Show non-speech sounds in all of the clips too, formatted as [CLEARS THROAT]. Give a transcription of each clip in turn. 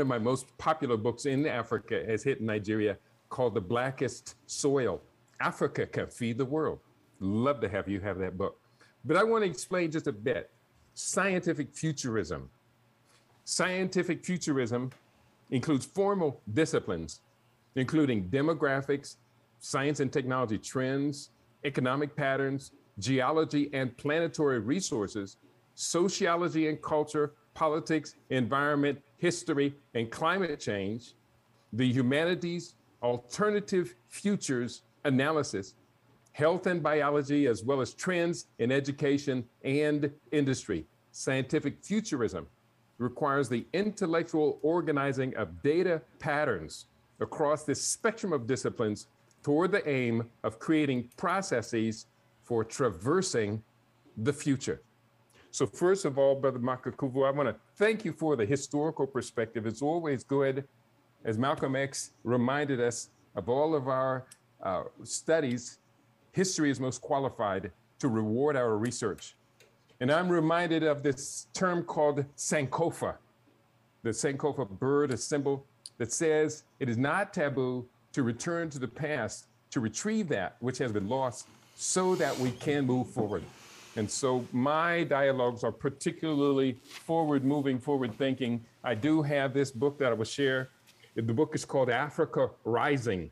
of my most popular books in Africa has hit Nigeria called The Blackest Soil. Africa can feed the world. Love to have you have that book. But I want to explain just a bit scientific futurism. Scientific futurism includes formal disciplines, including demographics, science and technology trends, economic patterns, geology and planetary resources, sociology and culture, politics, environment, history, and climate change, the humanities, alternative futures analysis, health and biology, as well as trends in education and industry. Scientific futurism requires the intellectual organizing of data patterns across this spectrum of disciplines toward the aim of creating processes for traversing the future. So, first of all, Brother Makakuvu, I want to thank you for the historical perspective. It's always good, as Malcolm X reminded us of all of our uh, studies, history is most qualified to reward our research. And I'm reminded of this term called Sankofa, the Sankofa bird, a symbol that says it is not taboo to return to the past to retrieve that which has been lost so that we can move forward. And so my dialogues are particularly forward moving, forward thinking. I do have this book that I will share. The book is called Africa Rising.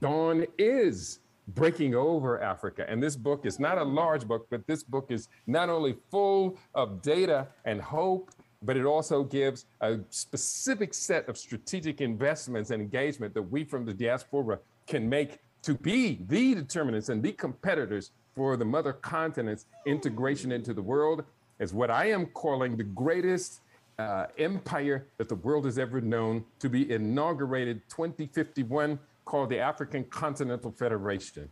Dawn is breaking over Africa. And this book is not a large book, but this book is not only full of data and hope, but it also gives a specific set of strategic investments and engagement that we from the diaspora can make to be the determinants and the competitors for the mother continent's integration into the world is what I am calling the greatest uh, empire that the world has ever known to be inaugurated 2051 called the African Continental Federation.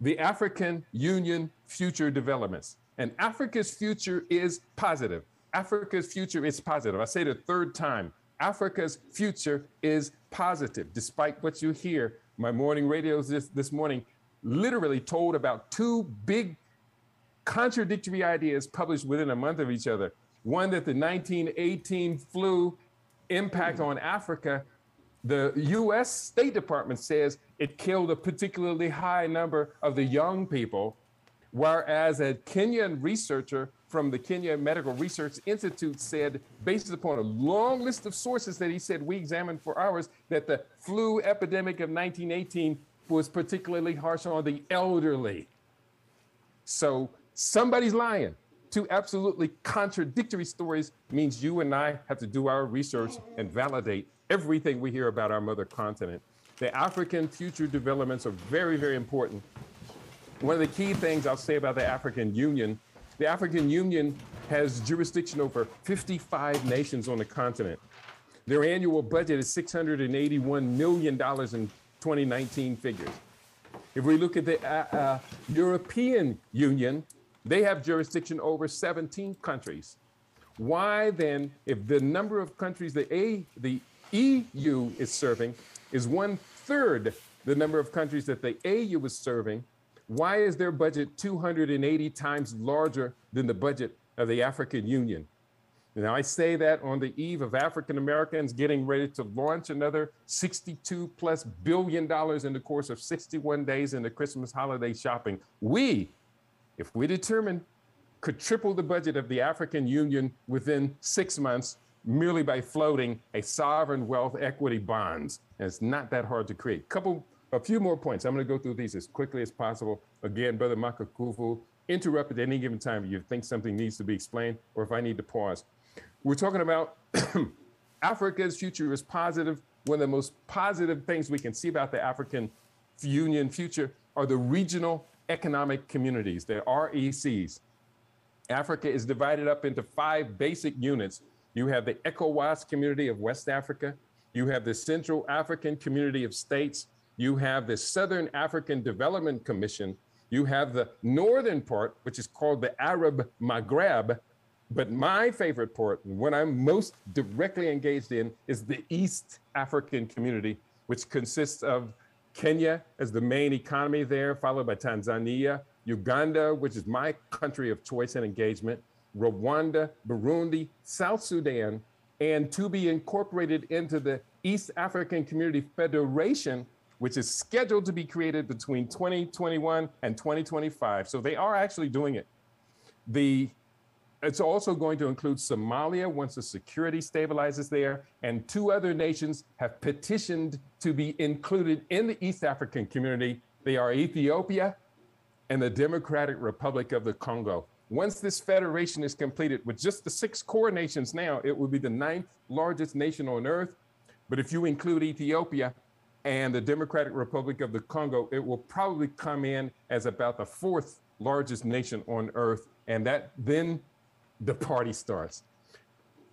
The African Union Future Developments. And Africa's future is positive. Africa's future is positive. I say it a third time Africa's future is positive, despite what you hear. My morning radios this, this morning literally told about two big contradictory ideas published within a month of each other. One that the 1918 flu impact on Africa the US State Department says it killed a particularly high number of the young people, whereas a Kenyan researcher from the Kenya Medical Research Institute said, based upon a long list of sources that he said we examined for hours, that the flu epidemic of 1918 was particularly harsh on the elderly. So somebody's lying. Two absolutely contradictory stories means you and I have to do our research and validate everything we hear about our mother continent. The African future developments are very, very important. One of the key things I'll say about the African Union the African Union has jurisdiction over 55 nations on the continent. Their annual budget is $681 million in 2019 figures. If we look at the uh, uh, European Union, they have jurisdiction over 17 countries. Why then, if the number of countries the, A, the EU is serving is one third the number of countries that the AU is serving. Why is their budget 280 times larger than the budget of the African Union? Now, I say that on the eve of African Americans getting ready to launch another 62 plus billion dollars in the course of 61 days in the Christmas holiday shopping. We, if we determine, could triple the budget of the African Union within six months merely by floating a sovereign wealth equity bonds. And it's not that hard to create. Couple, a few more points. I'm going to go through these as quickly as possible. Again, Brother Makakuvu, interrupt at any given time if you think something needs to be explained or if I need to pause. We're talking about [CLEARS THROAT] Africa's future is positive. One of the most positive things we can see about the African Union future are the regional economic communities, the RECs. Africa is divided up into five basic units you have the ECOWAS community of West Africa. You have the Central African community of states. You have the Southern African Development Commission. You have the northern part, which is called the Arab Maghreb. But my favorite port, what I'm most directly engaged in, is the East African community, which consists of Kenya as the main economy there, followed by Tanzania, Uganda, which is my country of choice and engagement, Rwanda, Burundi, South Sudan, and to be incorporated into the East African Community Federation, which is scheduled to be created between 2021 and 2025. So they are actually doing it. The it's also going to include Somalia once the security stabilizes there, and two other nations have petitioned to be included in the East African community. They are Ethiopia and the Democratic Republic of the Congo. Once this federation is completed with just the six core nations now, it will be the ninth largest nation on earth. But if you include Ethiopia and the Democratic Republic of the Congo, it will probably come in as about the fourth largest nation on earth. And that then the party starts.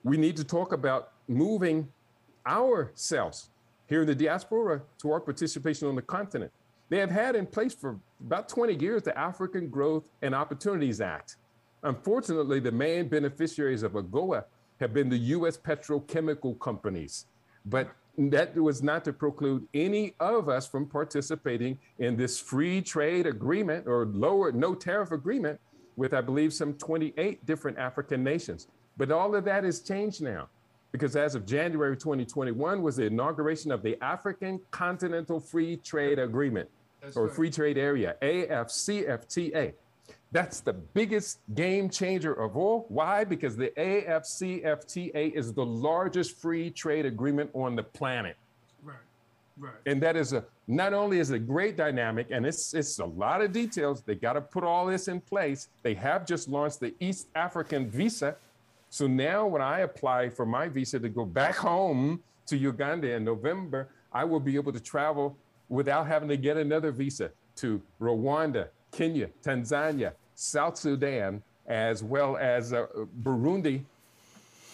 We need to talk about moving ourselves here in the diaspora to our participation on the continent. They have had in place for about 20 years the African Growth and Opportunities Act. Unfortunately, the main beneficiaries of AGOA have been the US petrochemical companies. But that was not to preclude any of us from participating in this free trade agreement or lower no tariff agreement with, I believe, some 28 different African nations. But all of that has changed now because as of January 2021 was the inauguration of the African Continental Free Trade Agreement That's or right. Free Trade Area, AFCFTA. That's the biggest game changer of all. Why? Because the AFCFTA is the largest free trade agreement on the planet. Right. And that is a not only is a great dynamic, and it's it's a lot of details. They got to put all this in place. They have just launched the East African visa. So now when I apply for my visa to go back home to Uganda in November, I will be able to travel without having to get another visa to Rwanda, Kenya, Tanzania, South Sudan, as well as uh, Burundi.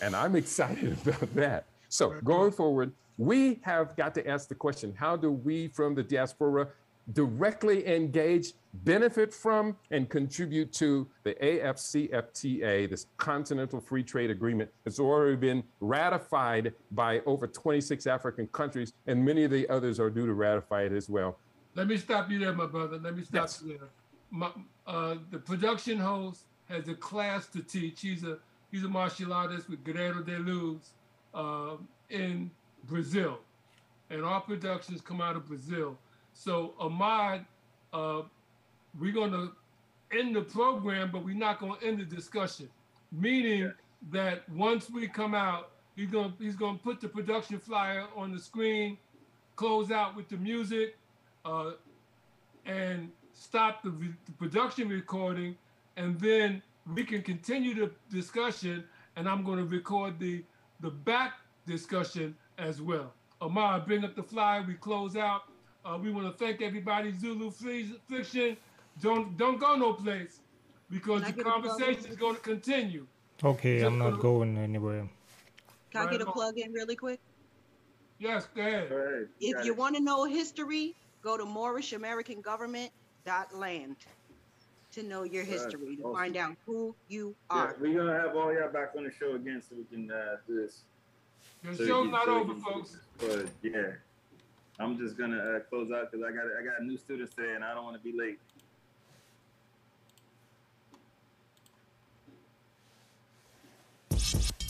And I'm excited [LAUGHS] about that. So going forward, we have got to ask the question how do we from the diaspora directly engage, benefit from, and contribute to the AFCFTA, this Continental Free Trade Agreement that's already been ratified by over 26 African countries, and many of the others are due to ratify it as well. Let me stop you there, my brother. Let me stop yes. you there. My, uh, the production host has a class to teach. He's a he's a martial artist with Guerrero de Luz uh, in Brazil, and our productions come out of Brazil. So Ahmad, uh, we're going to end the program, but we're not going to end the discussion. Meaning that once we come out, he's gonna he's going to put the production flyer on the screen, close out with the music, uh, and stop the, the production recording, and then we can continue the discussion. And I'm going to record the the back discussion as well. Amar, bring up the fly. We close out. Uh, we want to thank everybody. Zulu Fiction, don't don't go no place because the conversation is going to continue. Okay, I'm not going anywhere. Can right I get a plug in really quick? Yes, go ahead. Right, if you want to know history, go to Moorish American Government dot land to know your history, to awesome. find out who you are. Yeah, we're gonna have all y'all back on the show again so we can uh, do this. Your so show's not so over, folks. But yeah, I'm just gonna uh, close out because I got I got new students today, and I don't want to be late. you